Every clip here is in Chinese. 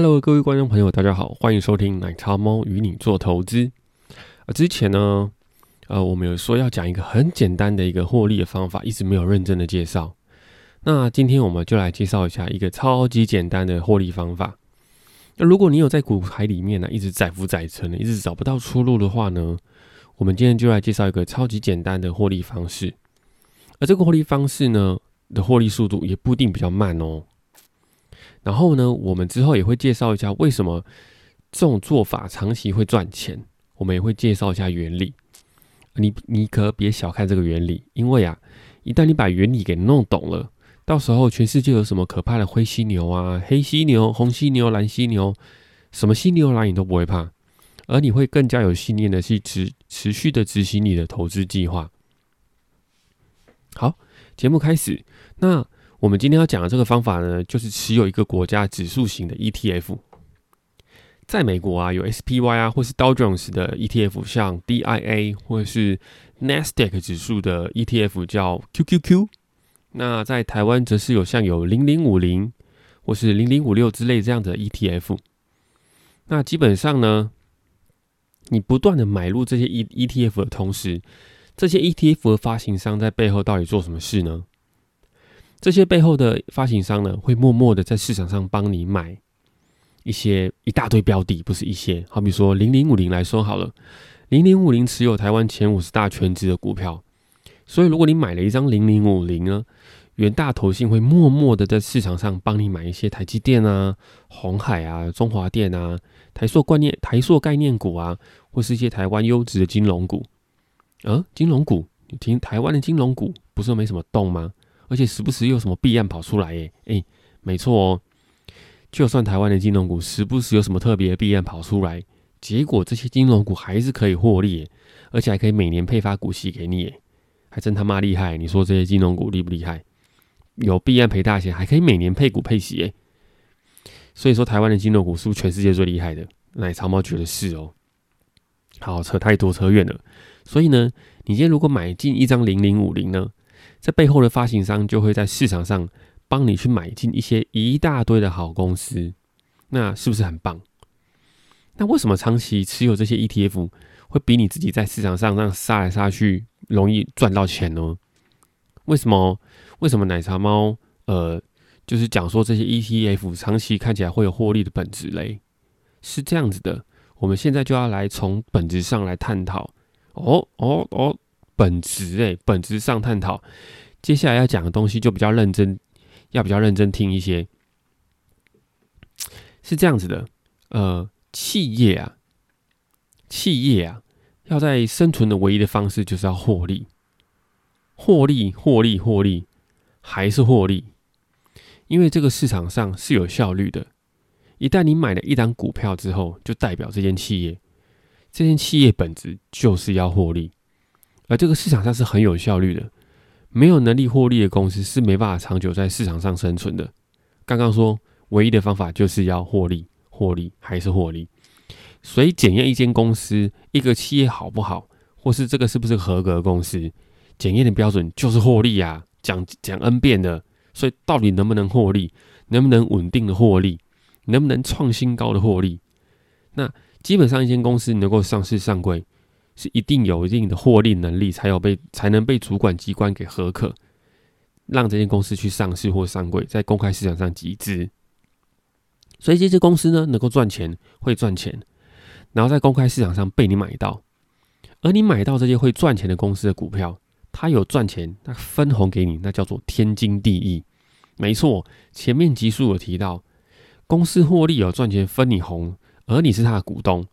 Hello，各位观众朋友，大家好，欢迎收听奶茶猫与你做投资。啊，之前呢，呃，我们有说要讲一个很简单的一个获利的方法，一直没有认真的介绍。那今天我们就来介绍一下一个超级简单的获利方法。那如果你有在股海里面呢，一直载浮载沉的，一直找不到出路的话呢，我们今天就来介绍一个超级简单的获利方式。而这个获利方式呢的获利速度也不一定比较慢哦。然后呢，我们之后也会介绍一下为什么这种做法长期会赚钱。我们也会介绍一下原理。你你可别小看这个原理，因为啊，一旦你把原理给弄懂了，到时候全世界有什么可怕的灰犀牛啊、黑犀牛、红犀牛、蓝犀牛，什么犀牛来你都不会怕，而你会更加有信念的去持持续的执行你的投资计划。好，节目开始。那我们今天要讲的这个方法呢，就是持有一个国家指数型的 ETF。在美国啊，有 SPY 啊，或是 Dow Jones 的 ETF，像 DIA 或是 Nasdaq 指数的 ETF 叫 QQQ。那在台湾则是有像有零零五零或是零零五六之类这样的 ETF。那基本上呢，你不断的买入这些 E ETF 的同时，这些 ETF 的发行商在背后到底做什么事呢？这些背后的发行商呢，会默默的在市场上帮你买一些一大堆标的，不是一些。好比说零零五零来说好了，零零五零持有台湾前五十大全值的股票，所以如果你买了一张零零五零呢，元大投信会默默的在市场上帮你买一些台积电啊、红海啊、中华电啊、台塑概念、台塑概念股啊，或是一些台湾优质的金融股。呃，金融股，你听台湾的金融股不是没什么动吗？而且时不时有什么弊案跑出来，耶，哎，没错哦。就算台湾的金融股时不时有什么特别的弊案跑出来，结果这些金融股还是可以获利，而且还可以每年配发股息给你，还真他妈厉害！你说这些金融股厉不厉害？有弊案赔大钱，还可以每年配股配息，哎。所以说台湾的金融股是不是全世界最厉害的？奶茶猫觉得是哦。好，扯太多扯远了。所以呢，你今天如果买进一张零零五零呢？在背后的发行商就会在市场上帮你去买进一些一大堆的好公司，那是不是很棒？那为什么长期持有这些 ETF 会比你自己在市场上这样杀来杀去容易赚到钱呢？为什么？为什么奶茶猫呃，就是讲说这些 ETF 长期看起来会有获利的本质嘞？是这样子的，我们现在就要来从本质上来探讨。哦哦哦！本质诶，本质上探讨，接下来要讲的东西就比较认真，要比较认真听一些。是这样子的，呃，企业啊，企业啊，要在生存的唯一的方式就是要获利，获利，获利，获利，还是获利，因为这个市场上是有效率的。一旦你买了一档股票之后，就代表这间企业，这间企业本质就是要获利。而这个市场上是很有效率的，没有能力获利的公司是没办法长久在市场上生存的。刚刚说，唯一的方法就是要获利，获利还是获利。所以检验一间公司、一个企业好不好，或是这个是不是合格公司，检验的标准就是获利啊，讲讲 N 遍的。所以到底能不能获利，能不能稳定的获利，能不能创新高的获利？那基本上一间公司能够上市上柜。是一定有一定的获利能力，才有被才能被主管机关给核可，让这间公司去上市或上柜，在公开市场上集资。所以这些公司呢，能够赚钱，会赚钱，然后在公开市场上被你买到。而你买到这些会赚钱的公司的股票，它有赚钱，那分红给你，那叫做天经地义。没错，前面集数有提到，公司获利有赚钱分你红，而你是他的股东。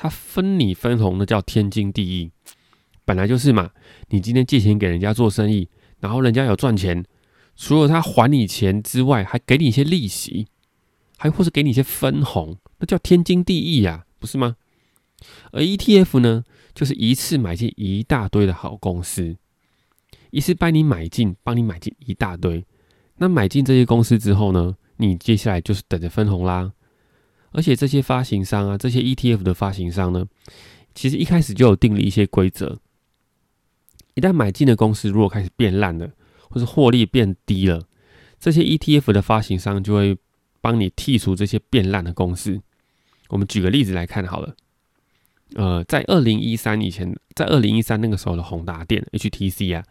他分你分红，那叫天经地义，本来就是嘛。你今天借钱给人家做生意，然后人家有赚钱，除了他还你钱之外，还给你一些利息，还或是给你一些分红，那叫天经地义呀，不是吗？而 ETF 呢，就是一次买进一大堆的好公司，一次帮你买进，帮你买进一大堆。那买进这些公司之后呢，你接下来就是等着分红啦。而且这些发行商啊，这些 ETF 的发行商呢，其实一开始就有定了一些规则。一旦买进的公司如果开始变烂了，或是获利变低了，这些 ETF 的发行商就会帮你剔除这些变烂的公司。我们举个例子来看好了。呃，在二零一三以前，在二零一三那个时候的宏达电 HTC 啊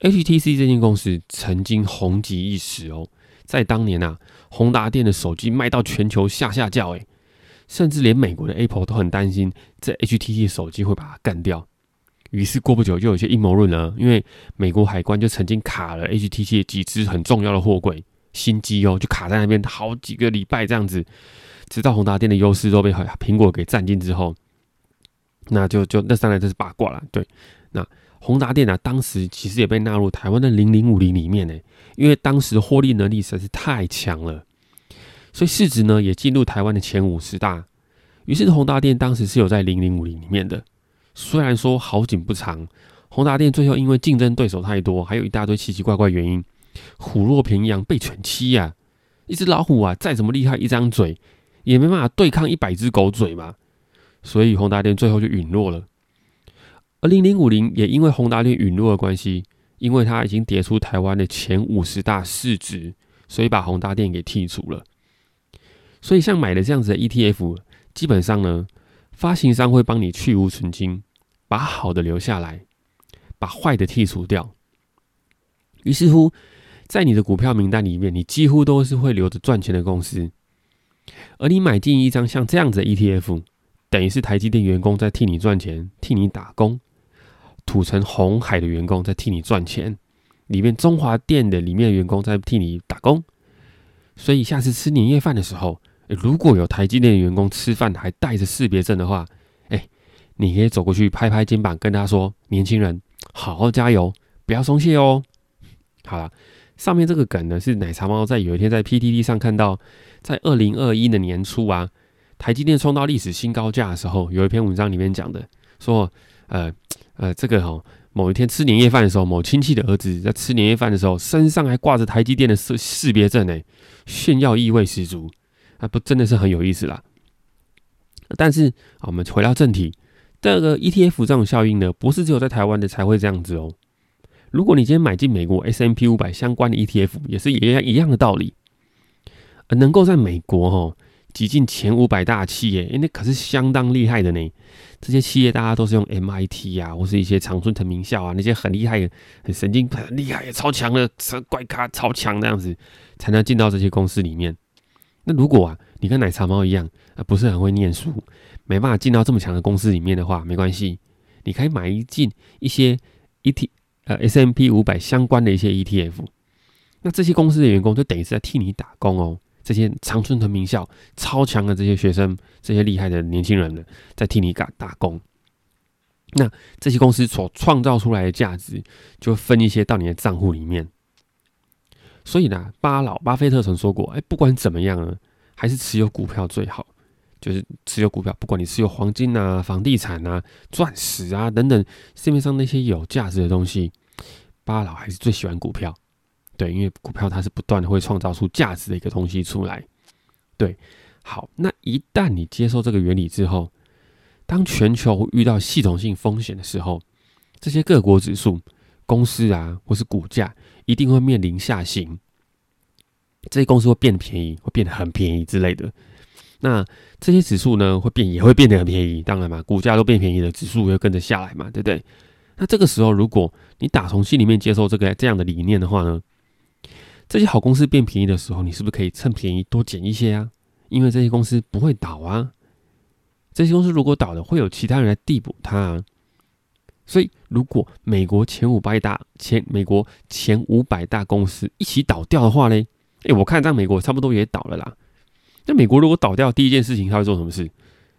，HTC 这间公司曾经红极一时哦。在当年啊，宏达电的手机卖到全球下下叫，诶，甚至连美国的 Apple 都很担心这 HTC 手机会把它干掉。于是过不久就有些阴谋论了，因为美国海关就曾经卡了 HTC 几只很重要的货柜新机哦，就卡在那边好几个礼拜这样子，直到宏达电的优势都被苹果给占尽之后。那就就那当然这是八卦了，对。那宏达电啊，当时其实也被纳入台湾的零零五零里面呢，因为当时获利能力实在是太强了，所以市值呢也进入台湾的前五十大。于是宏达电当时是有在零零五零里面的。虽然说好景不长，宏达电最后因为竞争对手太多，还有一大堆奇奇怪怪原因，虎落平阳被犬欺呀。一只老虎啊，再怎么厉害，一张嘴也没办法对抗一百只狗嘴嘛。所以宏达电最后就陨落了，而零零五零也因为宏达电陨落的关系，因为它已经跌出台湾的前五十大市值，所以把宏达电给剔除了。所以像买了这样子的 ETF，基本上呢，发行商会帮你去无存金，把好的留下来，把坏的剔除掉。于是乎，在你的股票名单里面，你几乎都是会留着赚钱的公司，而你买进一张像这样子的 ETF。等于是台积电员工在替你赚钱，替你打工；土城红海的员工在替你赚钱，里面中华电的里面的员工在替你打工。所以下次吃年夜饭的时候，如果有台积电的员工吃饭还带着识别证的话，哎，你可以走过去拍拍肩膀，跟他说：“年轻人，好好加油，不要松懈哦。”好了，上面这个梗呢，是奶茶猫在有一天在 PTT 上看到，在二零二一的年初啊。台积电冲到历史新高价的时候，有一篇文章里面讲的，说，呃，呃，这个哈，某一天吃年夜饭的时候，某亲戚的儿子在吃年夜饭的时候，身上还挂着台积电的识识别证呢，炫耀意味十足，啊，不，真的是很有意思啦。但是，我们回到正题，这个 ETF 这种效应呢，不是只有在台湾的才会这样子哦。如果你今天买进美国 S M P 五百相关的 ETF，也是一样一样的道理，能够在美国哈。挤进前五百大企业，哎，那可是相当厉害的呢。这些企业大家都是用 MIT 啊，或是一些常春藤名校啊，那些很厉害、很神经、很厉害、超强的怪咖、超强那样子，才能进到这些公司里面。那如果啊，你跟奶茶猫一样，啊，不是很会念书，没办法进到这么强的公司里面的话，没关系，你可以买一进一些 ET 呃 SMP 五百相关的一些 ETF。那这些公司的员工就等于是在替你打工哦。这些长春藤名校超强的这些学生，这些厉害的年轻人呢，在替你打打工。那这些公司所创造出来的价值，就分一些到你的账户里面。所以呢，巴老巴菲特曾说过：“哎，不管怎么样呢，还是持有股票最好。就是持有股票，不管你持有黄金啊、房地产啊、钻石啊等等市面上那些有价值的东西，巴老还是最喜欢股票。”对，因为股票它是不断的会创造出价值的一个东西出来。对，好，那一旦你接受这个原理之后，当全球遇到系统性风险的时候，这些各国指数、公司啊，或是股价一定会面临下行。这些公司会变便宜，会变得很便宜之类的。那这些指数呢，会变也会变得很便宜。当然嘛，股价都变便宜了，指数也会跟着下来嘛，对不对？那这个时候，如果你打从心里面接受这个这样的理念的话呢？这些好公司变便宜的时候，你是不是可以趁便宜多捡一些啊？因为这些公司不会倒啊。这些公司如果倒了，会有其他人来递补它。啊。所以，如果美国前五百大前美国前五百大公司一起倒掉的话呢？哎，我看在美国差不多也倒了啦。那美国如果倒掉，第一件事情他会做什么事？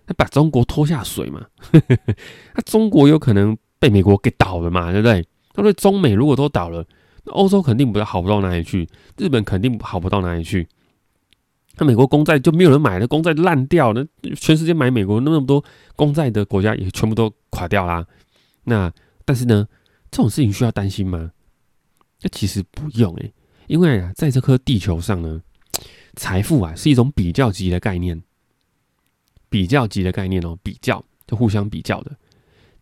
他把中国拖下水嘛？那中国有可能被美国给倒了嘛？对不对？那所以中美如果都倒了。那欧洲肯定不要好不到哪里去，日本肯定好不到哪里去。那美国公债就没有人买了，公债烂掉，那全世界买美国那么多公债的国家也全部都垮掉啦。那但是呢，这种事情需要担心吗？那其实不用诶，因为啊，在这颗地球上呢，财富啊是一种比较级的概念，比较级的概念哦，比较就互相比较的。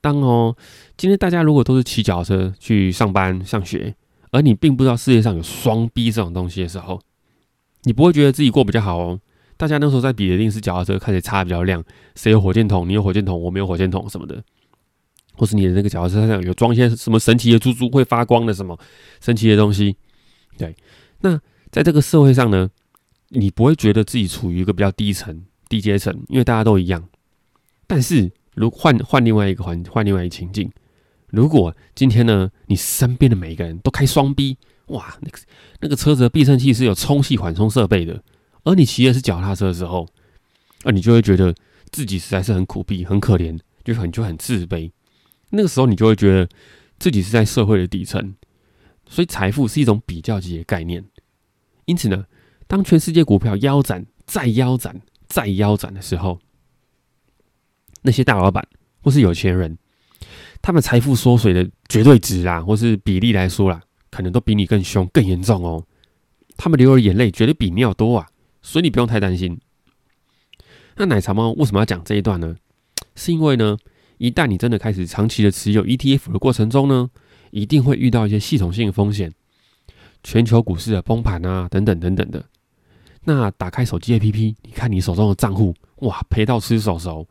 当哦，今天大家如果都是骑脚车去上班上学。而你并不知道世界上有双 B 这种东西的时候，你不会觉得自己过比较好哦。大家那时候在比的一定是脚踏车看起来擦比较亮，谁有火箭筒，你有火箭筒，我没有火箭筒什么的，或是你的那个脚踏车上有装一些什么神奇的珠珠会发光的什么神奇的东西。对，那在这个社会上呢，你不会觉得自己处于一个比较低层、低阶层，因为大家都一样。但是如换换另外一个环，换另外一个情境，如果今天呢，你身边的每一个人都开双 B，哇，那个那个车子的避震器是有充气缓冲设备的。而你骑的是脚踏车的时候，啊，你就会觉得自己实在是很苦逼、很可怜，就很就很自卑。那个时候，你就会觉得自己是在社会的底层。所以，财富是一种比较级的概念。因此呢，当全世界股票腰斩、再腰斩、再腰斩的时候，那些大老板或是有钱人，他们财富缩水的绝对值啊，或是比例来说啦，可能都比你更凶、更严重哦。他们流的眼泪绝对比你要多啊。所以你不用太担心。那奶茶猫为什么要讲这一段呢？是因为呢，一旦你真的开始长期的持有 ETF 的过程中呢，一定会遇到一些系统性的风险，全球股市的崩盘啊，等等等等的。那打开手机 APP，你看你手中的账户，哇，赔到吃手手。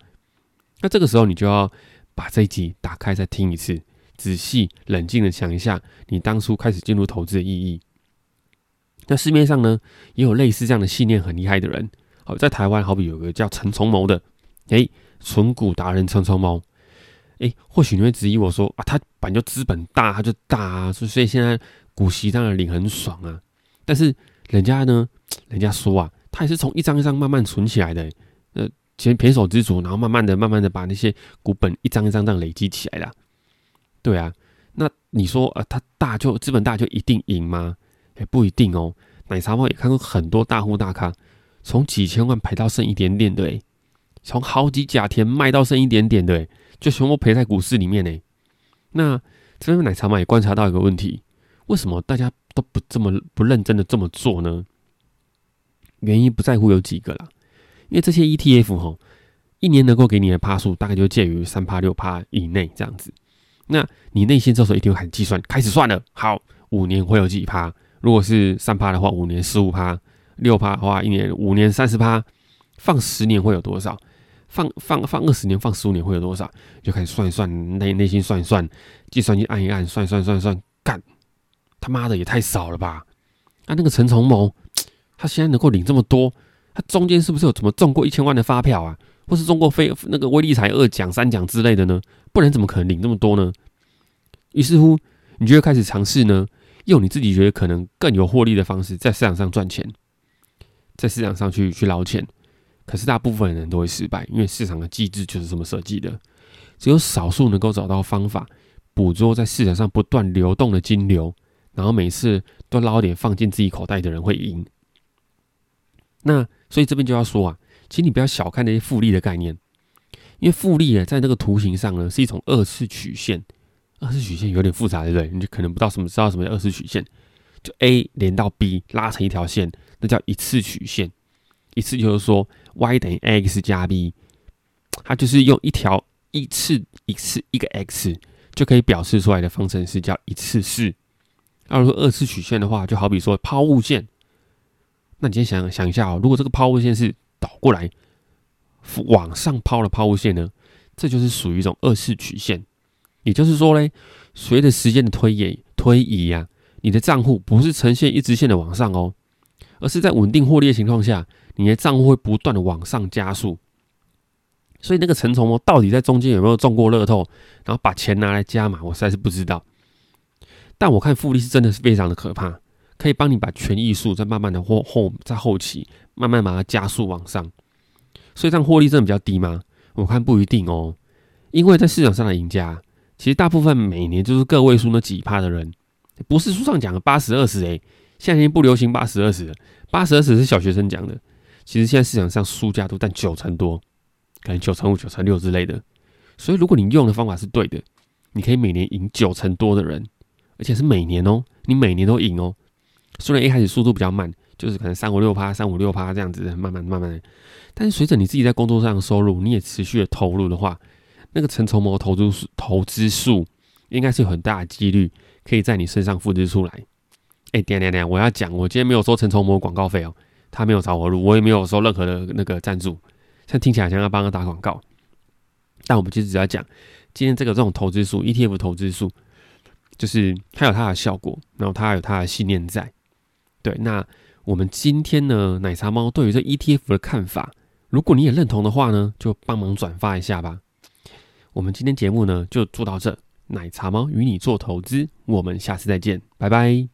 那这个时候你就要把这一集打开再听一次，仔细冷静的想一下，你当初开始进入投资的意义。那市面上呢，也有类似这样的信念很厉害的人。好，在台湾好比有个叫陈崇谋的，诶，纯股达人陈崇谋。诶，或许你会质疑我说啊，他本就资本大，他就大啊，所以现在股息当然领很爽啊。但是人家呢，人家说啊，他也是从一张一张慢慢存起来的，呃，先偏手知足，然后慢慢的、慢慢的把那些股本一张一张这样累积起来的。对啊，那你说啊，他大就资本大就一定赢吗？也不一定哦。奶茶猫也看过很多大户大咖，从几千万赔到剩一点点的，从好几甲田卖到剩一点点的，就全部赔在股市里面呢。那这边奶茶嘛也观察到一个问题：为什么大家都不这么不认真的这么做呢？原因不在乎有几个啦，因为这些 ETF 哈，一年能够给你的趴数大概就介于三趴六趴以内这样子。那你内心这时候一定会开始计算，开始算了，好，五年会有几趴？如果是三趴的话，五年十五趴；六趴的话，一年五年三十趴。放十年会有多少？放放放二十年，放十五年会有多少？就开始算一算，内内心算一算，计算机按一按，算算算算，干他妈的也太少了吧！啊，那个陈崇谋，他现在能够领这么多，他中间是不是有怎么中过一千万的发票啊？或是中过非那个威力彩二奖、三奖之类的呢？不然怎么可能领这么多呢？于是乎，你就会开始尝试呢。用你自己觉得可能更有获利的方式，在市场上赚钱，在市场上去去捞钱，可是大部分人都会失败，因为市场的机制就是这么设计的。只有少数能够找到方法，捕捉在市场上不断流动的金流，然后每次都捞点放进自己口袋的人会赢。那所以这边就要说啊，其实你不要小看那些复利的概念，因为复利呢，在那个图形上呢，是一种二次曲线。二次曲线有点复杂，对不对？你就可能不知道什么知道什么叫二次曲线，就 A 连到 B 拉成一条线，那叫一次曲线。一次就是说 y 等于 x 加 b，它就是用一条一次一次一个 x 就可以表示出来的方程式叫一次式。那如果二次曲线的话，就好比说抛物线。那你先想想一下哦，如果这个抛物线是倒过来往上抛的抛物线呢，这就是属于一种二次曲线。也就是说嘞，随着时间的推移推移呀，你的账户不是呈现一直线的往上哦，而是在稳定获利的情况下，你的账户会不断的往上加速。所以那个陈崇哦，到底在中间有没有中过乐透，然后把钱拿来加码，我实在是不知道。但我看复利是真的是非常的可怕，可以帮你把权益数在慢慢的后后在后期慢慢把它加速往上。所以这样获利真的比较低吗？我看不一定哦，因为在市场上的赢家。其实大部分每年就是个位数那几趴的人，不是书上讲的八十二十诶，现在已经不流行八十二十了，八十二十是小学生讲的。其实现在市场上输家都占九成多，可能九成五、九成六之类的。所以如果你用的方法是对的，你可以每年赢九成多的人，而且是每年哦，你每年都赢哦。虽然一开始速度比较慢，就是可能三五六趴、三五六趴这样子，慢慢慢慢，但是随着你自己在工作上的收入，你也持续的投入的话。那个陈崇模投资数投资数应该是有很大的几率可以在你身上复制出来。哎，点点点，我要讲，我今天没有收陈崇模广告费哦。他没有找我录，我也没有收任何的那个赞助，像听起来像要帮他打广告。但我们其实只要讲今天这个这种投资数 ETF 投资数，就是它有它的效果，然后它有它的信念在。对，那我们今天呢，奶茶猫对于这 ETF 的看法，如果你也认同的话呢，就帮忙转发一下吧。我们今天节目呢就做到这，奶茶猫与你做投资，我们下次再见，拜拜。